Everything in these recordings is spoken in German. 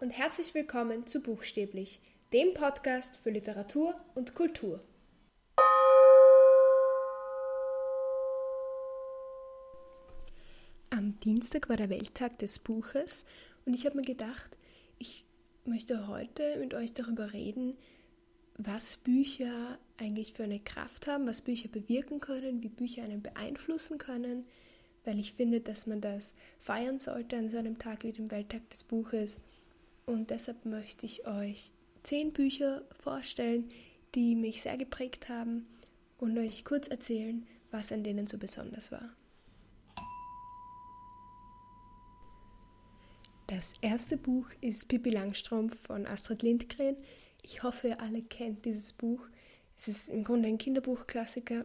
und herzlich willkommen zu Buchstäblich, dem Podcast für Literatur und Kultur. Am Dienstag war der Welttag des Buches und ich habe mir gedacht, ich möchte heute mit euch darüber reden, was Bücher eigentlich für eine Kraft haben, was Bücher bewirken können, wie Bücher einen beeinflussen können, weil ich finde, dass man das feiern sollte an so einem Tag wie dem Welttag des Buches. Und deshalb möchte ich euch zehn Bücher vorstellen, die mich sehr geprägt haben und euch kurz erzählen, was an denen so besonders war. Das erste Buch ist Pippi Langstrumpf von Astrid Lindgren. Ich hoffe, ihr alle kennt dieses Buch. Es ist im Grunde ein Kinderbuchklassiker.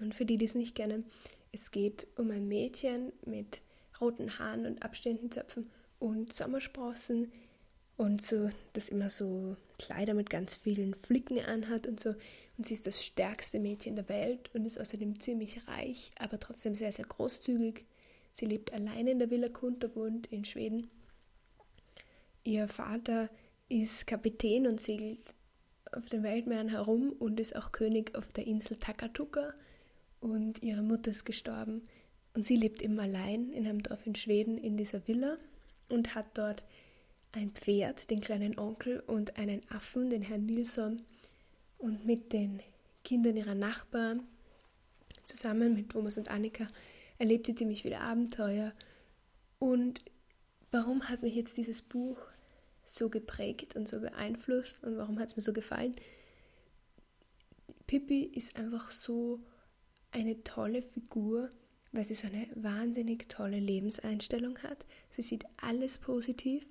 Und für die, die es nicht kennen, es geht um ein Mädchen mit roten Haaren und abstehenden Zöpfen und Sommersprossen und so, das immer so Kleider mit ganz vielen Flicken anhat und so. Und sie ist das stärkste Mädchen der Welt und ist außerdem ziemlich reich, aber trotzdem sehr, sehr großzügig. Sie lebt allein in der Villa Kunterbund in Schweden. Ihr Vater ist Kapitän und segelt auf den Weltmeeren herum und ist auch König auf der Insel Takatuka und ihre Mutter ist gestorben und sie lebt immer allein in einem Dorf in Schweden in dieser Villa und hat dort ein Pferd, den kleinen Onkel und einen Affen, den Herrn Nilsson und mit den Kindern ihrer Nachbarn zusammen mit Thomas und Annika erlebt sie ziemlich viele Abenteuer und warum hat mich jetzt dieses Buch so geprägt und so beeinflusst und warum hat es mir so gefallen? Pippi ist einfach so eine tolle Figur, weil sie so eine wahnsinnig tolle Lebenseinstellung hat. Sie sieht alles positiv.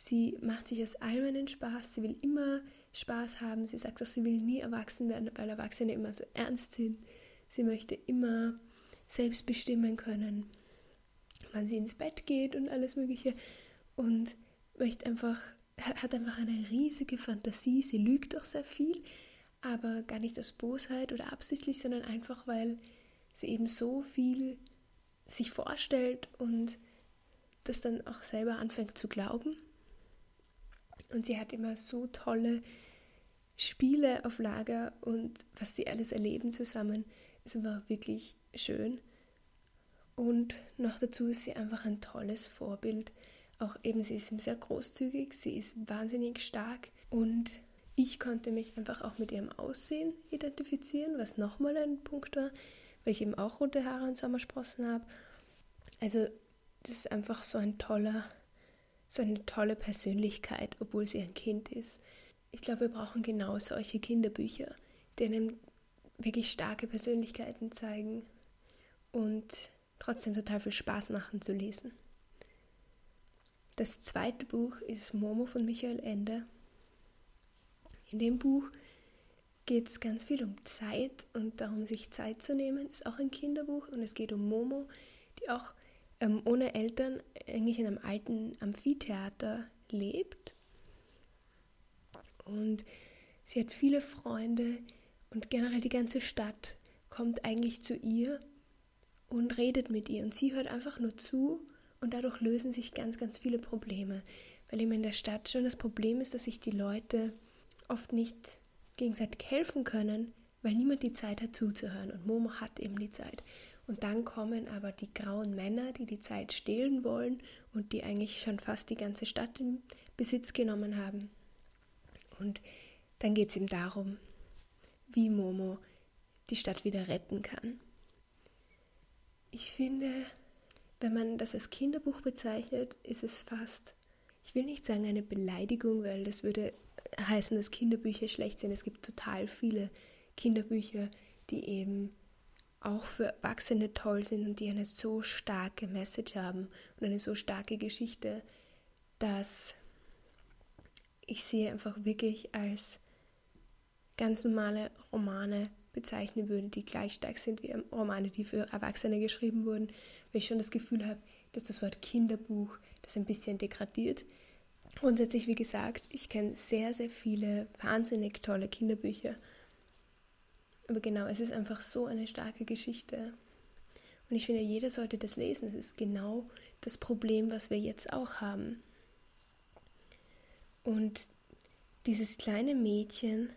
Sie macht sich aus allem einen Spaß. Sie will immer Spaß haben. Sie sagt auch, sie will nie erwachsen werden, weil Erwachsene immer so ernst sind. Sie möchte immer selbst bestimmen können, wann sie ins Bett geht und alles Mögliche. Und möchte einfach, hat einfach eine riesige Fantasie. Sie lügt auch sehr viel aber gar nicht aus Bosheit oder absichtlich, sondern einfach, weil sie eben so viel sich vorstellt und das dann auch selber anfängt zu glauben. Und sie hat immer so tolle Spiele auf Lager und was sie alles erleben zusammen, ist einfach wirklich schön. Und noch dazu ist sie einfach ein tolles Vorbild. Auch eben, sie ist sehr großzügig, sie ist wahnsinnig stark und ich konnte mich einfach auch mit ihrem Aussehen identifizieren, was nochmal ein Punkt war, weil ich eben auch rote Haare und Sommersprossen habe. Also das ist einfach so ein toller, so eine tolle Persönlichkeit, obwohl sie ein Kind ist. Ich glaube, wir brauchen genau solche Kinderbücher, die einem wirklich starke Persönlichkeiten zeigen und trotzdem total viel Spaß machen zu lesen. Das zweite Buch ist Momo von Michael Ende. In dem Buch geht es ganz viel um Zeit und darum, sich Zeit zu nehmen. Ist auch ein Kinderbuch und es geht um Momo, die auch ähm, ohne Eltern eigentlich in einem alten Amphitheater lebt. Und sie hat viele Freunde und generell die ganze Stadt kommt eigentlich zu ihr und redet mit ihr. Und sie hört einfach nur zu und dadurch lösen sich ganz, ganz viele Probleme. Weil eben in der Stadt schon das Problem ist, dass sich die Leute oft nicht gegenseitig helfen können, weil niemand die Zeit hat zuzuhören. Und Momo hat eben die Zeit. Und dann kommen aber die grauen Männer, die die Zeit stehlen wollen und die eigentlich schon fast die ganze Stadt in Besitz genommen haben. Und dann geht es ihm darum, wie Momo die Stadt wieder retten kann. Ich finde, wenn man das als Kinderbuch bezeichnet, ist es fast, ich will nicht sagen eine Beleidigung, weil das würde heißen, dass Kinderbücher schlecht sind. Es gibt total viele Kinderbücher, die eben auch für Erwachsene toll sind und die eine so starke Message haben und eine so starke Geschichte, dass ich sie einfach wirklich als ganz normale Romane bezeichnen würde, die gleich stark sind wie Romane, die für Erwachsene geschrieben wurden, weil ich schon das Gefühl habe, dass das Wort Kinderbuch das ein bisschen degradiert. Grundsätzlich, wie gesagt, ich kenne sehr, sehr viele wahnsinnig tolle Kinderbücher. Aber genau, es ist einfach so eine starke Geschichte. Und ich finde, jeder sollte das lesen. Es ist genau das Problem, was wir jetzt auch haben. Und dieses kleine Mädchen,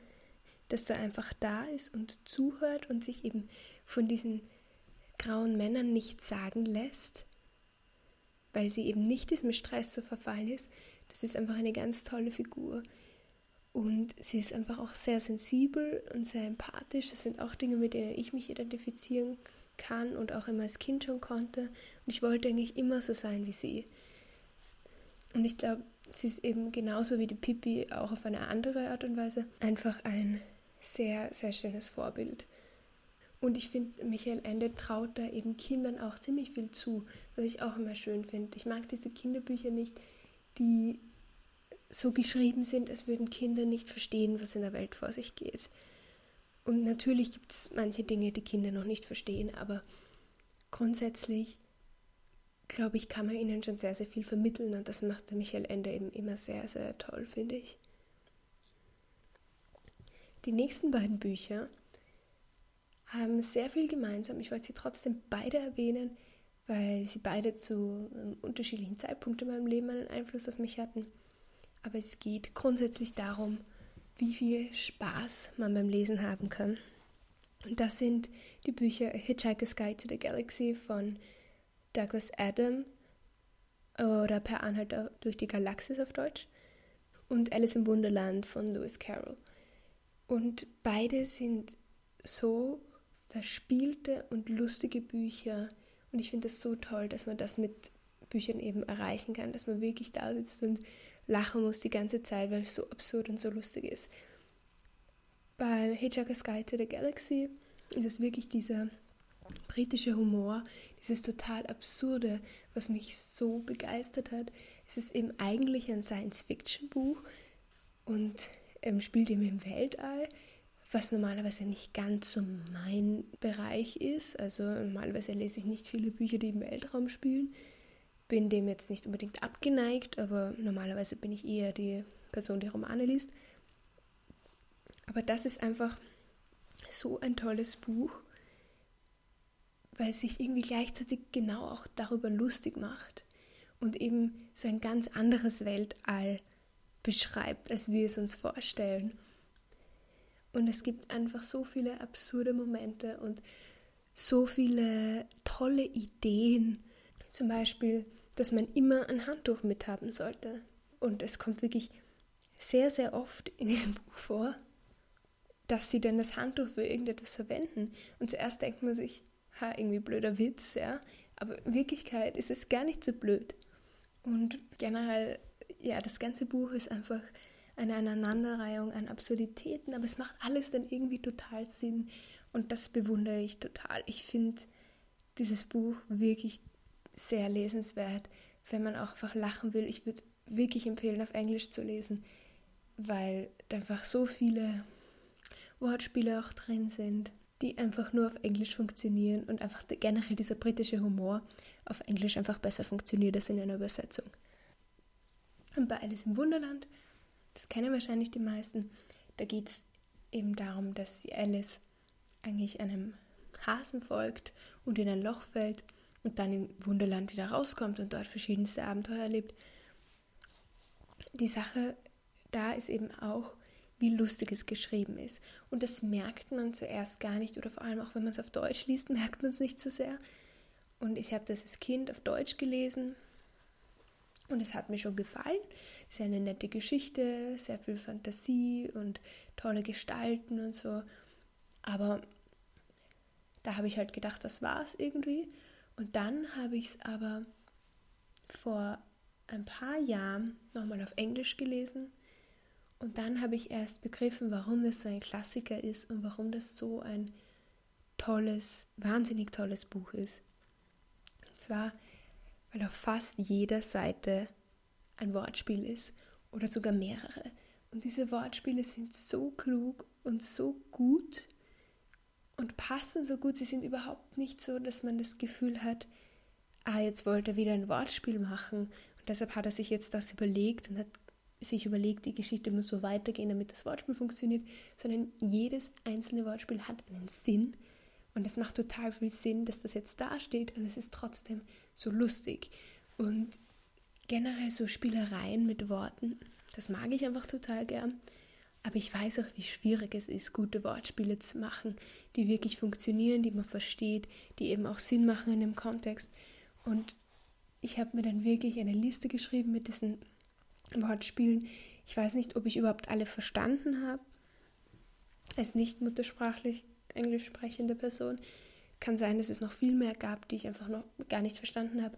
das da einfach da ist und zuhört und sich eben von diesen grauen Männern nichts sagen lässt, weil sie eben nicht diesem Stress zu verfallen ist, das ist einfach eine ganz tolle Figur. Und sie ist einfach auch sehr sensibel und sehr empathisch. Das sind auch Dinge, mit denen ich mich identifizieren kann und auch immer als Kind schon konnte. Und ich wollte eigentlich immer so sein wie sie. Und ich glaube, sie ist eben genauso wie die Pippi auch auf eine andere Art und Weise einfach ein sehr, sehr schönes Vorbild. Und ich finde, Michael Ende traut da eben Kindern auch ziemlich viel zu, was ich auch immer schön finde. Ich mag diese Kinderbücher nicht, die so geschrieben sind, als würden Kinder nicht verstehen, was in der Welt vor sich geht. Und natürlich gibt es manche Dinge, die Kinder noch nicht verstehen, aber grundsätzlich, glaube ich, kann man ihnen schon sehr, sehr viel vermitteln und das macht der Michael Ende eben immer sehr, sehr toll, finde ich. Die nächsten beiden Bücher haben sehr viel gemeinsam. Ich wollte sie trotzdem beide erwähnen, weil sie beide zu ähm, unterschiedlichen Zeitpunkten in meinem Leben einen Einfluss auf mich hatten. Aber es geht grundsätzlich darum, wie viel Spaß man beim Lesen haben kann. Und das sind die Bücher Hitchhiker's Guide to the Galaxy von Douglas Adam oder Per Anhalter durch die Galaxis auf Deutsch und Alice im Wunderland von Lewis Carroll. Und beide sind so verspielte und lustige Bücher. Und ich finde es so toll, dass man das mit Büchern eben erreichen kann, dass man wirklich da sitzt und lachen muss die ganze Zeit, weil es so absurd und so lustig ist. Bei Hitchhiker's Guide to the Galaxy ist es wirklich dieser britische Humor, dieses total absurde, was mich so begeistert hat. Es ist eben eigentlich ein Science-Fiction-Buch und ähm, spielt eben im Weltall, was normalerweise nicht ganz so mein Bereich ist. Also normalerweise lese ich nicht viele Bücher, die im Weltraum spielen bin dem jetzt nicht unbedingt abgeneigt, aber normalerweise bin ich eher die Person, die Romane liest. Aber das ist einfach so ein tolles Buch, weil es sich irgendwie gleichzeitig genau auch darüber lustig macht und eben so ein ganz anderes Weltall beschreibt, als wir es uns vorstellen. Und es gibt einfach so viele absurde Momente und so viele tolle Ideen. Zum Beispiel dass man immer ein Handtuch mithaben sollte. Und es kommt wirklich sehr, sehr oft in diesem Buch vor, dass sie denn das Handtuch für irgendetwas verwenden. Und zuerst denkt man sich, ha, irgendwie blöder Witz, ja. Aber in Wirklichkeit ist es gar nicht so blöd. Und generell, ja, das ganze Buch ist einfach eine Aneinanderreihung an Absurditäten, aber es macht alles dann irgendwie total Sinn. Und das bewundere ich total. Ich finde dieses Buch wirklich sehr lesenswert, wenn man auch einfach lachen will. Ich würde wirklich empfehlen, auf Englisch zu lesen, weil einfach so viele Wortspiele auch drin sind, die einfach nur auf Englisch funktionieren und einfach generell dieser britische Humor auf Englisch einfach besser funktioniert als in einer Übersetzung. Und bei Alice im Wunderland, das kennen wahrscheinlich die meisten, da geht es eben darum, dass sie Alice eigentlich einem Hasen folgt und in ein Loch fällt und dann im Wunderland wieder rauskommt und dort verschiedenste Abenteuer erlebt. Die Sache da ist eben auch, wie lustig es geschrieben ist. Und das merkt man zuerst gar nicht oder vor allem auch, wenn man es auf Deutsch liest, merkt man es nicht so sehr. Und ich habe das als Kind auf Deutsch gelesen und es hat mir schon gefallen. Es ist eine nette Geschichte, sehr viel Fantasie und tolle Gestalten und so. Aber da habe ich halt gedacht, das war es irgendwie. Und dann habe ich es aber vor ein paar Jahren nochmal auf Englisch gelesen. Und dann habe ich erst begriffen, warum das so ein Klassiker ist und warum das so ein tolles, wahnsinnig tolles Buch ist. Und zwar, weil auf fast jeder Seite ein Wortspiel ist oder sogar mehrere. Und diese Wortspiele sind so klug und so gut, und passen so gut. Sie sind überhaupt nicht so, dass man das Gefühl hat, ah, jetzt wollte er wieder ein Wortspiel machen und deshalb hat er sich jetzt das überlegt und hat sich überlegt, die Geschichte muss so weitergehen, damit das Wortspiel funktioniert, sondern jedes einzelne Wortspiel hat einen Sinn und es macht total viel Sinn, dass das jetzt da steht und es ist trotzdem so lustig. Und generell so Spielereien mit Worten Das mag ich einfach total gern. Aber ich weiß auch, wie schwierig es ist, gute Wortspiele zu machen, die wirklich funktionieren, die man versteht, die eben auch Sinn machen in dem Kontext. Und ich habe mir dann wirklich eine Liste geschrieben mit diesen Wortspielen. Ich weiß nicht, ob ich überhaupt alle verstanden habe. Als nicht muttersprachlich englisch sprechende Person. Kann sein, dass es noch viel mehr gab, die ich einfach noch gar nicht verstanden habe,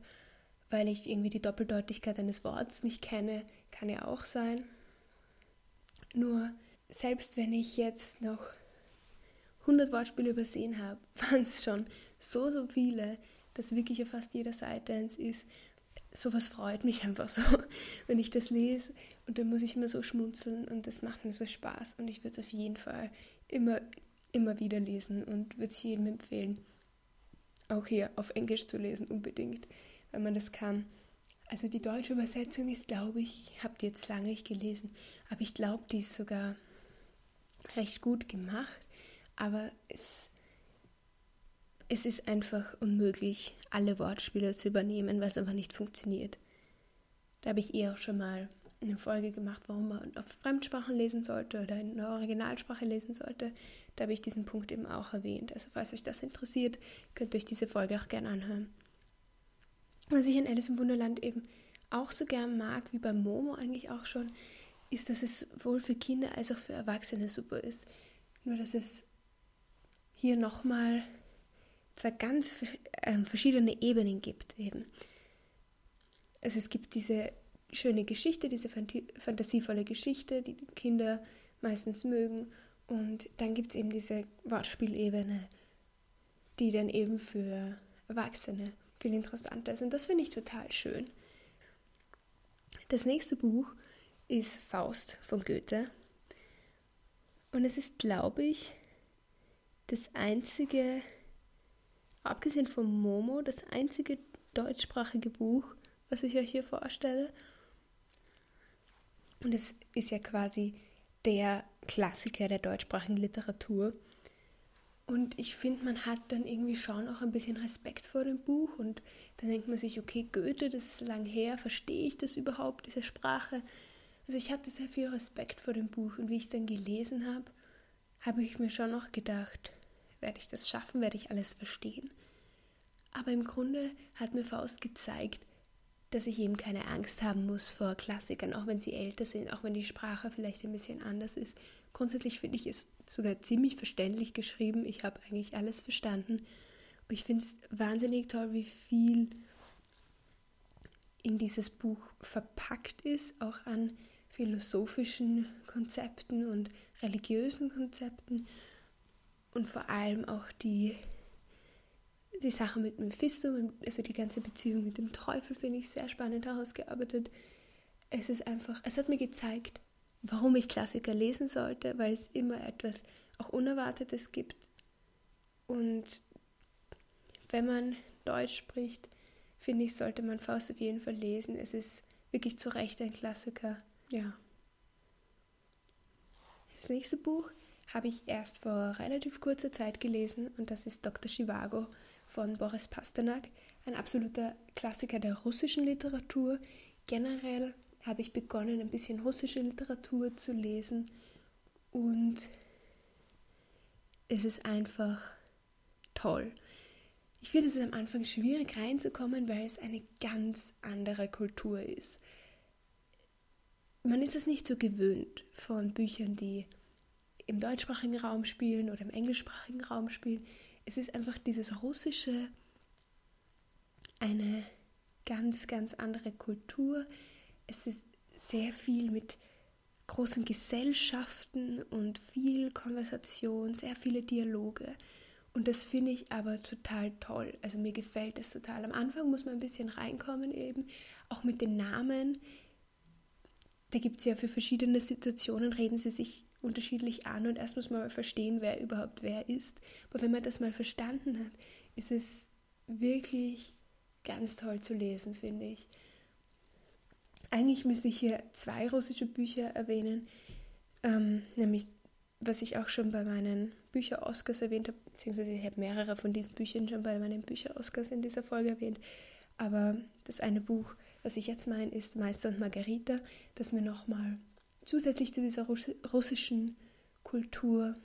weil ich irgendwie die Doppeldeutigkeit eines Wortes nicht kenne. Kann ja auch sein. Nur selbst wenn ich jetzt noch 100 Wortspiele übersehen habe, waren es schon so, so viele, dass wirklich auf fast jeder Seite eins ist. Sowas freut mich einfach so, wenn ich das lese und dann muss ich immer so schmunzeln und das macht mir so Spaß und ich würde es auf jeden Fall immer, immer wieder lesen und würde es jedem empfehlen, auch hier auf Englisch zu lesen unbedingt, wenn man das kann. Also die deutsche Übersetzung ist, glaube ich, habe die jetzt lange nicht gelesen, aber ich glaube, die ist sogar recht gut gemacht. Aber es, es ist einfach unmöglich, alle Wortspiele zu übernehmen, weil es einfach nicht funktioniert. Da habe ich eh auch schon mal eine Folge gemacht, warum man auf Fremdsprachen lesen sollte oder in der Originalsprache lesen sollte. Da habe ich diesen Punkt eben auch erwähnt. Also falls euch das interessiert, könnt ihr euch diese Folge auch gerne anhören. Was ich in Alice im Wunderland eben auch so gern mag, wie bei Momo eigentlich auch schon, ist, dass es sowohl für Kinder als auch für Erwachsene super ist. Nur, dass es hier nochmal zwei ganz äh, verschiedene Ebenen gibt eben. Also es gibt diese schöne Geschichte, diese fantasievolle Geschichte, die Kinder meistens mögen. Und dann gibt es eben diese Wortspielebene, die dann eben für Erwachsene viel interessanter ist. Und das finde ich total schön. Das nächste Buch ist Faust von Goethe. Und es ist, glaube ich, das einzige, abgesehen von Momo, das einzige deutschsprachige Buch, was ich euch hier vorstelle. Und es ist ja quasi der Klassiker der deutschsprachigen Literatur. Und ich finde, man hat dann irgendwie schon auch ein bisschen Respekt vor dem Buch und dann denkt man sich, okay, Goethe, das ist lang her, verstehe ich das überhaupt, diese Sprache? Also ich hatte sehr viel Respekt vor dem Buch und wie ich es dann gelesen habe, habe ich mir schon noch gedacht, werde ich das schaffen, werde ich alles verstehen? Aber im Grunde hat mir Faust gezeigt, dass ich eben keine Angst haben muss vor Klassikern, auch wenn sie älter sind, auch wenn die Sprache vielleicht ein bisschen anders ist. Grundsätzlich finde ich es sogar ziemlich verständlich geschrieben. Ich habe eigentlich alles verstanden. Und ich finde es wahnsinnig toll, wie viel in dieses Buch verpackt ist, auch an philosophischen Konzepten und religiösen Konzepten und vor allem auch die die Sache mit Mephisto, also die ganze Beziehung mit dem Teufel, finde ich sehr spannend herausgearbeitet. Es ist einfach, es hat mir gezeigt, warum ich Klassiker lesen sollte, weil es immer etwas auch Unerwartetes gibt. Und wenn man Deutsch spricht, finde ich, sollte man Faust auf jeden Fall lesen. Es ist wirklich zu Recht ein Klassiker. Ja. Das nächste Buch habe ich erst vor relativ kurzer Zeit gelesen und das ist Dr. Chivago von Boris Pasternak, ein absoluter Klassiker der russischen Literatur. Generell habe ich begonnen, ein bisschen russische Literatur zu lesen und es ist einfach toll. Ich finde es am Anfang schwierig reinzukommen, weil es eine ganz andere Kultur ist. Man ist es nicht so gewöhnt von Büchern, die im deutschsprachigen Raum spielen oder im englischsprachigen Raum spielen es ist einfach dieses Russische eine ganz, ganz andere Kultur. Es ist sehr viel mit großen Gesellschaften und viel Konversation, sehr viele Dialoge. Und das finde ich aber total toll. Also mir gefällt es total. Am Anfang muss man ein bisschen reinkommen eben, auch mit den Namen. Da gibt es ja für verschiedene Situationen, reden sie sich unterschiedlich an und erst muss man mal verstehen, wer überhaupt wer ist. Aber wenn man das mal verstanden hat, ist es wirklich ganz toll zu lesen, finde ich. Eigentlich müsste ich hier zwei russische Bücher erwähnen, ähm, nämlich was ich auch schon bei meinen Bücher-Oscars erwähnt habe, beziehungsweise ich habe mehrere von diesen Büchern schon bei meinen Bücher-Oscars in dieser Folge erwähnt. Aber das eine Buch Was ich jetzt meine, ist Meister und Margarita, dass mir nochmal zusätzlich zu dieser russischen Kultur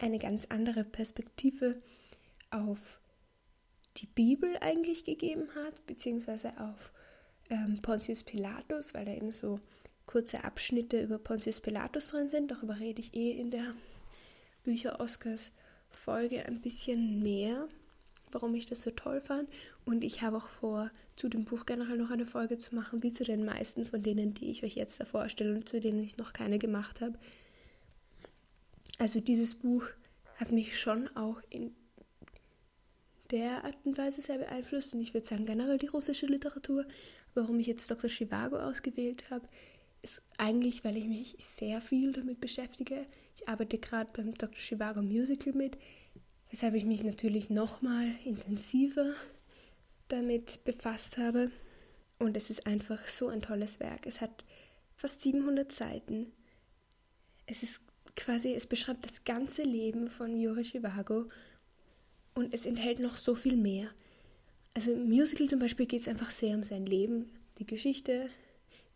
eine ganz andere Perspektive auf die Bibel eigentlich gegeben hat, beziehungsweise auf ähm, Pontius Pilatus, weil da eben so kurze Abschnitte über Pontius Pilatus drin sind. Darüber rede ich eh in der Bücher Oscars Folge ein bisschen mehr, warum ich das so toll fand. Und ich habe auch vor, zu dem Buch generell noch eine Folge zu machen, wie zu den meisten von denen, die ich euch jetzt da vorstelle und zu denen ich noch keine gemacht habe. Also dieses Buch hat mich schon auch in der Art und Weise sehr beeinflusst und ich würde sagen generell die russische Literatur. Warum ich jetzt Dr. Chivago ausgewählt habe, ist eigentlich, weil ich mich sehr viel damit beschäftige. Ich arbeite gerade beim Dr. Chivago Musical mit, weshalb ich mich natürlich nochmal intensiver damit befasst habe. Und es ist einfach so ein tolles Werk. Es hat fast 700 Seiten. Es ist quasi, es beschreibt das ganze Leben von Yuri Chivago und es enthält noch so viel mehr. Also im Musical zum Beispiel geht es einfach sehr um sein Leben, die Geschichte,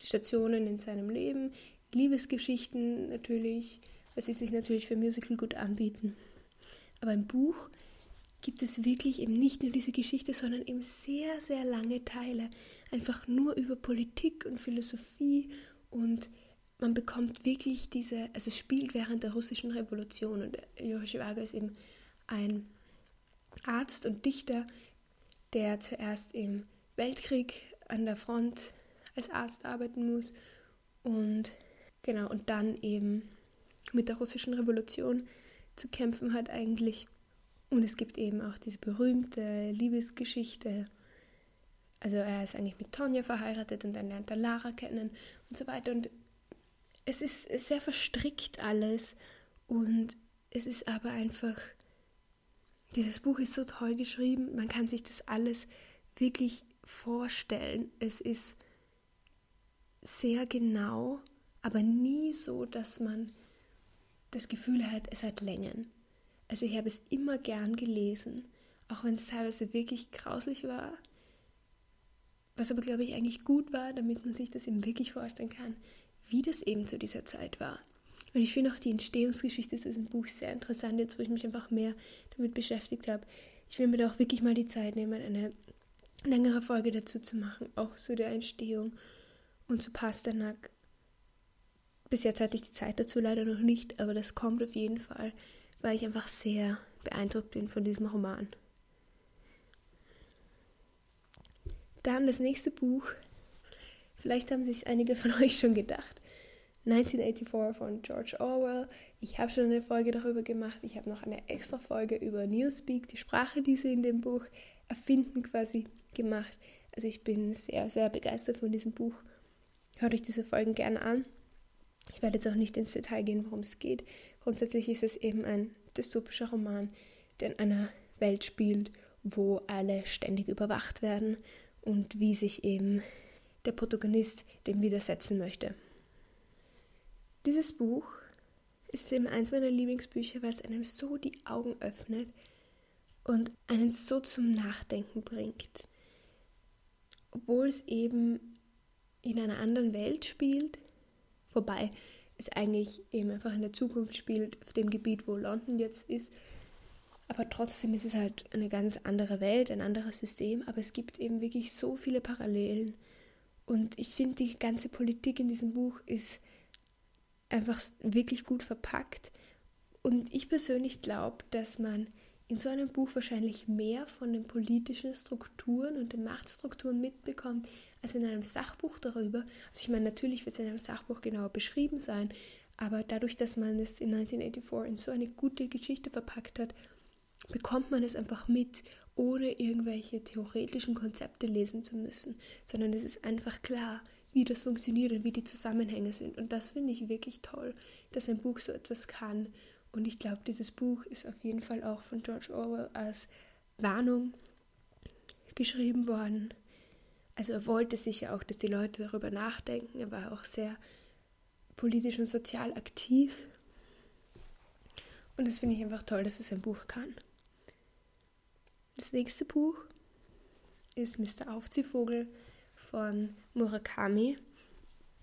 die Stationen in seinem Leben, Liebesgeschichten natürlich, was sie sich natürlich für Musical gut anbieten. Aber im Buch gibt es wirklich eben nicht nur diese Geschichte, sondern eben sehr, sehr lange Teile. Einfach nur über Politik und Philosophie und man bekommt wirklich diese, also es spielt während der russischen Revolution und Juri Chivago ist eben ein Arzt und Dichter, der zuerst im Weltkrieg an der Front als Arzt arbeiten muss und genau und dann eben mit der russischen Revolution zu kämpfen hat eigentlich. Und es gibt eben auch diese berühmte Liebesgeschichte. Also er ist eigentlich mit Tonja verheiratet und dann lernt er Lara kennen und so weiter. Und es ist sehr verstrickt alles und es ist aber einfach dieses Buch ist so toll geschrieben, man kann sich das alles wirklich vorstellen. Es ist sehr genau, aber nie so, dass man das Gefühl hat, es hat Längen. Also ich habe es immer gern gelesen, auch wenn es teilweise wirklich grauslich war, was aber, glaube ich, eigentlich gut war, damit man sich das eben wirklich vorstellen kann, wie das eben zu dieser Zeit war. Und ich finde auch die Entstehungsgeschichte zu diesem Buch sehr interessant, jetzt wo ich mich einfach mehr damit beschäftigt habe. Ich will mir da auch wirklich mal die Zeit nehmen, eine längere Folge dazu zu machen, auch zu der Entstehung und zu Pasternak. Bis jetzt hatte ich die Zeit dazu leider noch nicht, aber das kommt auf jeden Fall, weil ich einfach sehr beeindruckt bin von diesem Roman. Dann das nächste Buch. Vielleicht haben sich einige von euch schon gedacht. 1984 von George Orwell. Ich habe schon eine Folge darüber gemacht. Ich habe noch eine extra Folge über Newspeak, die Sprache, die sie in dem Buch erfinden, quasi gemacht. Also ich bin sehr, sehr begeistert von diesem Buch. Hört euch diese Folgen gerne an. Ich werde jetzt auch nicht ins Detail gehen, worum es geht. Grundsätzlich ist es eben ein dystopischer Roman, der in einer Welt spielt, wo alle ständig überwacht werden und wie sich eben der Protagonist dem widersetzen möchte. Dieses Buch ist eben eins meiner Lieblingsbücher, weil es einem so die Augen öffnet und einen so zum Nachdenken bringt. Obwohl es eben in einer anderen Welt spielt, wobei es eigentlich eben einfach in der Zukunft spielt, auf dem Gebiet, wo London jetzt ist. Aber trotzdem ist es halt eine ganz andere Welt, ein anderes System. Aber es gibt eben wirklich so viele Parallelen. Und ich finde, die ganze Politik in diesem Buch ist einfach wirklich gut verpackt. Und ich persönlich glaube, dass man in so einem Buch wahrscheinlich mehr von den politischen Strukturen und den Machtstrukturen mitbekommt, als in einem Sachbuch darüber. Also ich meine, natürlich wird es in einem Sachbuch genauer beschrieben sein, aber dadurch, dass man es in 1984 in so eine gute Geschichte verpackt hat, bekommt man es einfach mit, ohne irgendwelche theoretischen Konzepte lesen zu müssen, sondern es ist einfach klar, wie das funktioniert und wie die Zusammenhänge sind. Und das finde ich wirklich toll, dass ein Buch so etwas kann. Und ich glaube, dieses Buch ist auf jeden Fall auch von George Orwell als Warnung geschrieben worden. Also er wollte sicher auch, dass die Leute darüber nachdenken. Er war auch sehr politisch und sozial aktiv. Und das finde ich einfach toll, dass es ein Buch kann. Das nächste Buch ist Mr. Aufziehvogel von Murakami.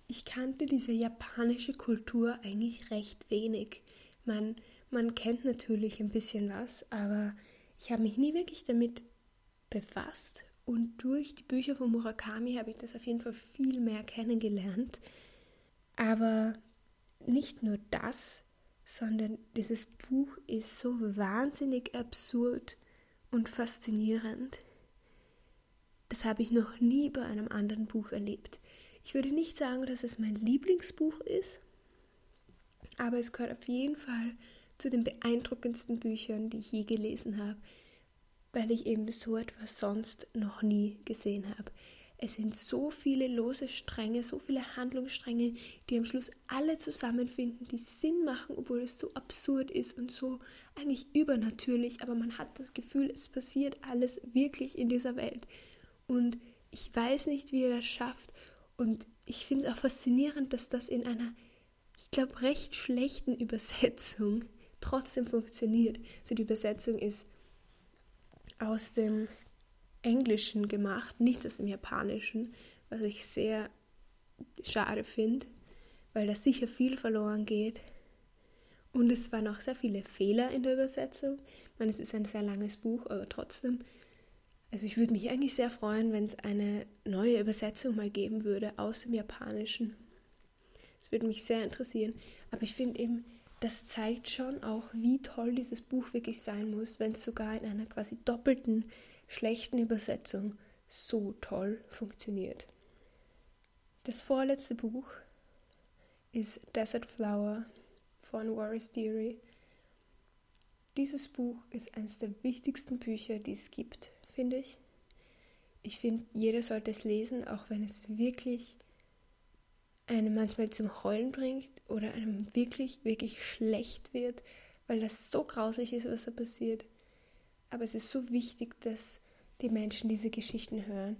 Ich kannte diese japanische Kultur eigentlich recht wenig. Man, man kennt natürlich ein bisschen was, aber ich habe mich nie wirklich damit befasst. Und durch die Bücher von Murakami habe ich das auf jeden Fall viel mehr kennengelernt. Aber nicht nur das, sondern dieses Buch ist so wahnsinnig absurd und faszinierend. Das habe ich noch nie bei einem anderen Buch erlebt. Ich würde nicht sagen, dass es mein Lieblingsbuch ist, aber es gehört auf jeden Fall zu den beeindruckendsten Büchern, die ich je gelesen habe, weil ich eben so etwas sonst noch nie gesehen habe. Es sind so viele lose Stränge, so viele Handlungsstränge, die am Schluss alle zusammenfinden, die Sinn machen, obwohl es so absurd ist und so eigentlich übernatürlich, aber man hat das Gefühl, es passiert alles wirklich in dieser Welt. Und ich weiß nicht, wie er das schafft. Und ich finde es auch faszinierend, dass das in einer, ich glaube, recht schlechten Übersetzung trotzdem funktioniert. Also die Übersetzung ist aus dem Englischen gemacht, nicht aus dem Japanischen, was ich sehr schade finde, weil da sicher viel verloren geht. Und es waren auch sehr viele Fehler in der Übersetzung. Ich meine, es ist ein sehr langes Buch, aber trotzdem. Also ich würde mich eigentlich sehr freuen, wenn es eine neue Übersetzung mal geben würde aus dem Japanischen. Das würde mich sehr interessieren. Aber ich finde eben, das zeigt schon auch, wie toll dieses Buch wirklich sein muss, wenn es sogar in einer quasi doppelten schlechten Übersetzung so toll funktioniert. Das vorletzte Buch ist Desert Flower von Waris Deary. Dieses Buch ist eines der wichtigsten Bücher, die es gibt, finde ich. Ich finde, jeder sollte es lesen, auch wenn es wirklich einem manchmal zum Heulen bringt oder einem wirklich, wirklich schlecht wird, weil das so grausig ist, was da passiert. Aber es ist so wichtig, dass die Menschen diese Geschichten hören.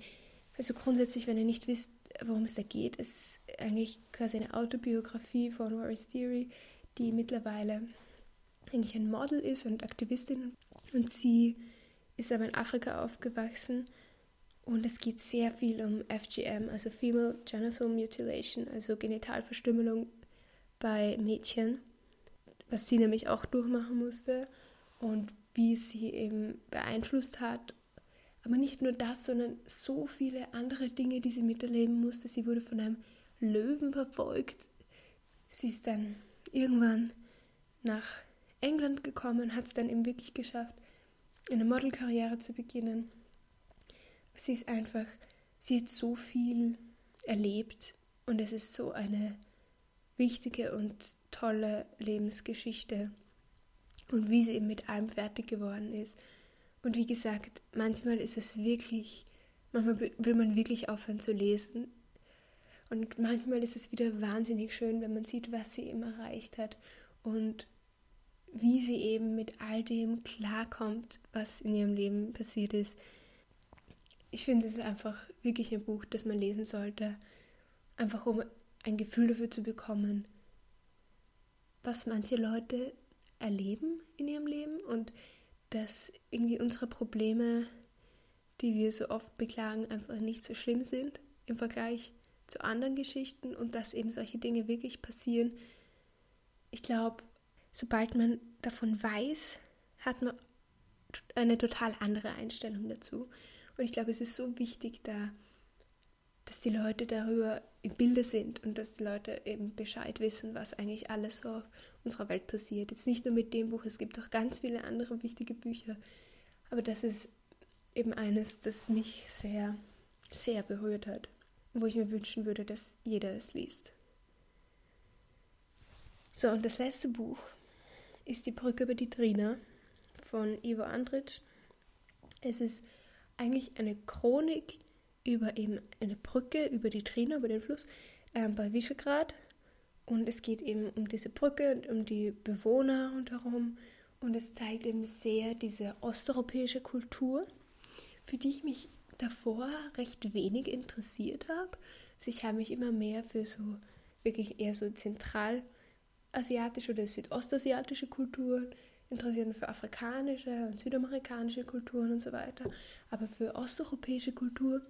Also grundsätzlich, wenn ihr nicht wisst, worum es da geht, es ist eigentlich quasi eine Autobiografie von Waris Theory, die mittlerweile eigentlich ein Model ist und Aktivistin. Und sie ist aber in Afrika aufgewachsen und es geht sehr viel um FGM, also Female Genital Mutilation, also Genitalverstümmelung bei Mädchen, was sie nämlich auch durchmachen musste und wie sie eben beeinflusst hat. Aber nicht nur das, sondern so viele andere Dinge, die sie miterleben musste. Sie wurde von einem Löwen verfolgt. Sie ist dann irgendwann nach England gekommen, hat es dann eben wirklich geschafft, eine Modelkarriere zu beginnen. Sie ist einfach, sie hat so viel erlebt und es ist so eine wichtige und tolle Lebensgeschichte und wie sie eben mit allem fertig geworden ist. Und wie gesagt, manchmal ist es wirklich, manchmal will man wirklich aufhören zu lesen. Und manchmal ist es wieder wahnsinnig schön, wenn man sieht, was sie eben erreicht hat und wie sie eben mit all dem klarkommt, was in ihrem Leben passiert ist. Ich finde es einfach wirklich ein Buch, das man lesen sollte, einfach um ein Gefühl dafür zu bekommen, was manche Leute erleben in ihrem Leben und dass irgendwie unsere Probleme, die wir so oft beklagen, einfach nicht so schlimm sind im Vergleich zu anderen Geschichten und dass eben solche Dinge wirklich passieren. Ich glaube, sobald man davon weiß, hat man eine total andere Einstellung dazu. Und ich glaube, es ist so wichtig, da, dass die Leute darüber im Bilde sind und dass die Leute eben Bescheid wissen, was eigentlich alles so auf unserer Welt passiert. Jetzt nicht nur mit dem Buch, es gibt auch ganz viele andere wichtige Bücher. Aber das ist eben eines, das mich sehr, sehr berührt hat. Wo ich mir wünschen würde, dass jeder es liest. So, und das letzte Buch ist Die Brücke über die Trina von Ivo Andritsch. Es ist eigentlich eine Chronik über eben eine Brücke über die Trina, über den Fluss äh, bei Visegrad. Und es geht eben um diese Brücke und um die Bewohner rundherum. Und es zeigt eben sehr diese osteuropäische Kultur, für die ich mich davor recht wenig interessiert habe. Also ich habe mich immer mehr für so wirklich eher so zentralasiatische oder südostasiatische Kulturen interessiert, für afrikanische und südamerikanische Kulturen und so weiter. Aber für osteuropäische Kultur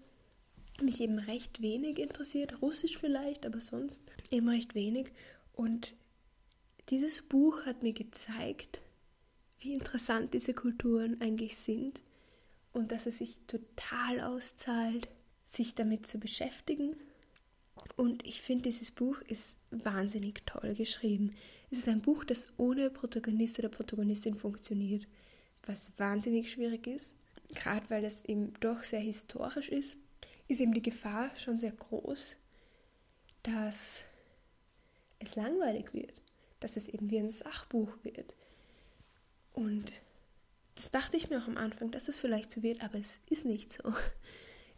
mich eben recht wenig interessiert. Russisch vielleicht, aber sonst eben recht wenig. Und dieses Buch hat mir gezeigt, wie interessant diese Kulturen eigentlich sind und dass es sich total auszahlt, sich damit zu beschäftigen. Und ich finde, dieses Buch ist wahnsinnig toll geschrieben. Es ist ein Buch, das ohne Protagonist oder Protagonistin funktioniert, was wahnsinnig schwierig ist. Gerade weil es eben doch sehr historisch ist, ist eben die Gefahr schon sehr groß, dass es langweilig wird, dass es eben wie ein Sachbuch wird. Und das dachte ich mir auch am Anfang, dass es vielleicht so wird, aber es ist nicht so.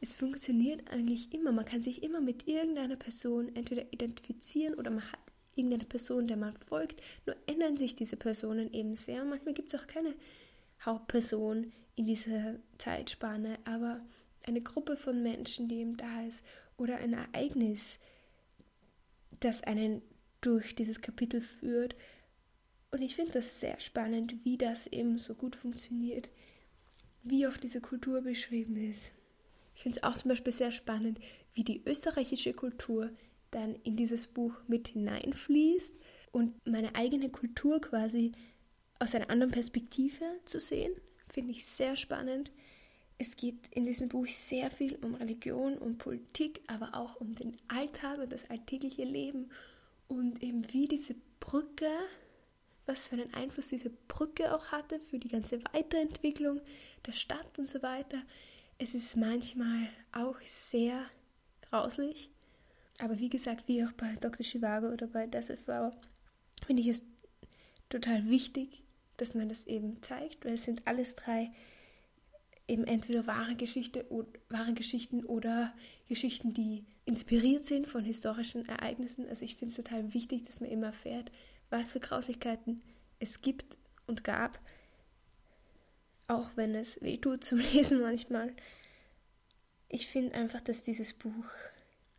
Es funktioniert eigentlich immer. Man kann sich immer mit irgendeiner Person entweder identifizieren oder man hat irgendeine Person, der man folgt. Nur ändern sich diese Personen eben sehr. Manchmal gibt es auch keine Hauptperson in dieser Zeitspanne, aber eine Gruppe von Menschen, die eben da ist oder ein Ereignis, das einen durch dieses Kapitel führt und ich finde das sehr spannend, wie das eben so gut funktioniert, wie auch diese Kultur beschrieben ist. Ich finde es auch zum Beispiel sehr spannend, wie die österreichische Kultur dann in dieses Buch mit hineinfließt und meine eigene Kultur quasi aus einer anderen Perspektive zu sehen, finde ich sehr spannend. Es geht in diesem Buch sehr viel um Religion und Politik, aber auch um den Alltag und das alltägliche Leben und eben wie diese Brücke was für einen Einfluss diese Brücke auch hatte für die ganze Weiterentwicklung der Stadt und so weiter. Es ist manchmal auch sehr grauslich, aber wie gesagt, wie auch bei Dr. Chivago oder bei Desert Flower, finde ich es total wichtig, dass man das eben zeigt, weil es sind alles drei eben entweder wahre, Geschichte, wahre Geschichten oder Geschichten, die inspiriert sind von historischen Ereignissen. Also ich finde es total wichtig, dass man immer erfährt, was für Grauslichkeiten es gibt und gab, auch wenn es weh tut zum Lesen manchmal. Ich finde einfach, dass dieses Buch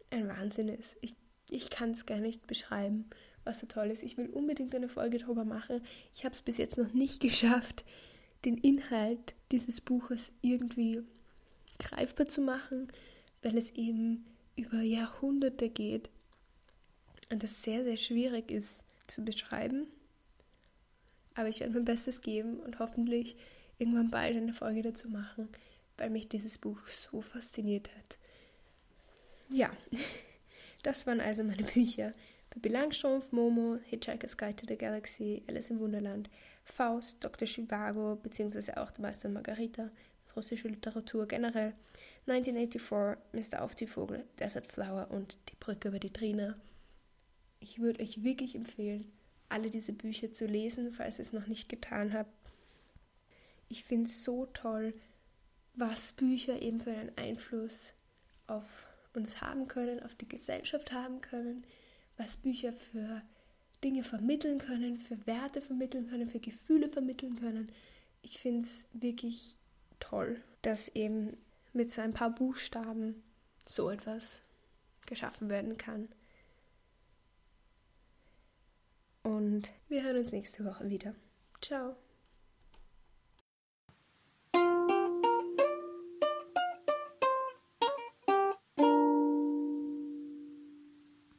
ein Wahnsinn ist. Ich, ich kann es gar nicht beschreiben, was so toll ist. Ich will unbedingt eine Folge darüber machen. Ich habe es bis jetzt noch nicht geschafft, den Inhalt dieses Buches irgendwie greifbar zu machen, weil es eben über Jahrhunderte geht und das sehr, sehr schwierig ist zu beschreiben. Aber ich werde mein Bestes geben und hoffentlich irgendwann bald eine Folge dazu machen, weil mich dieses Buch so fasziniert hat. Ja, das waren also meine Bücher. Pippi Langstrumpf, Momo, Hitchhiker's Guide to the Galaxy, Alice im Wunderland, Faust, Dr. Chivago, beziehungsweise auch der Meister und Margarita, russische Literatur generell, 1984, Mr. Aufziehvogel, Desert Flower und Die Brücke über die Trina ich würde euch wirklich empfehlen, alle diese Bücher zu lesen, falls ihr es noch nicht getan habt. Ich finde es so toll, was Bücher eben für einen Einfluss auf uns haben können, auf die Gesellschaft haben können, was Bücher für Dinge vermitteln können, für Werte vermitteln können, für Gefühle vermitteln können. Ich finde es wirklich toll, dass eben mit so ein paar Buchstaben so etwas geschaffen werden kann. Und wir hören uns nächste Woche wieder. Ciao.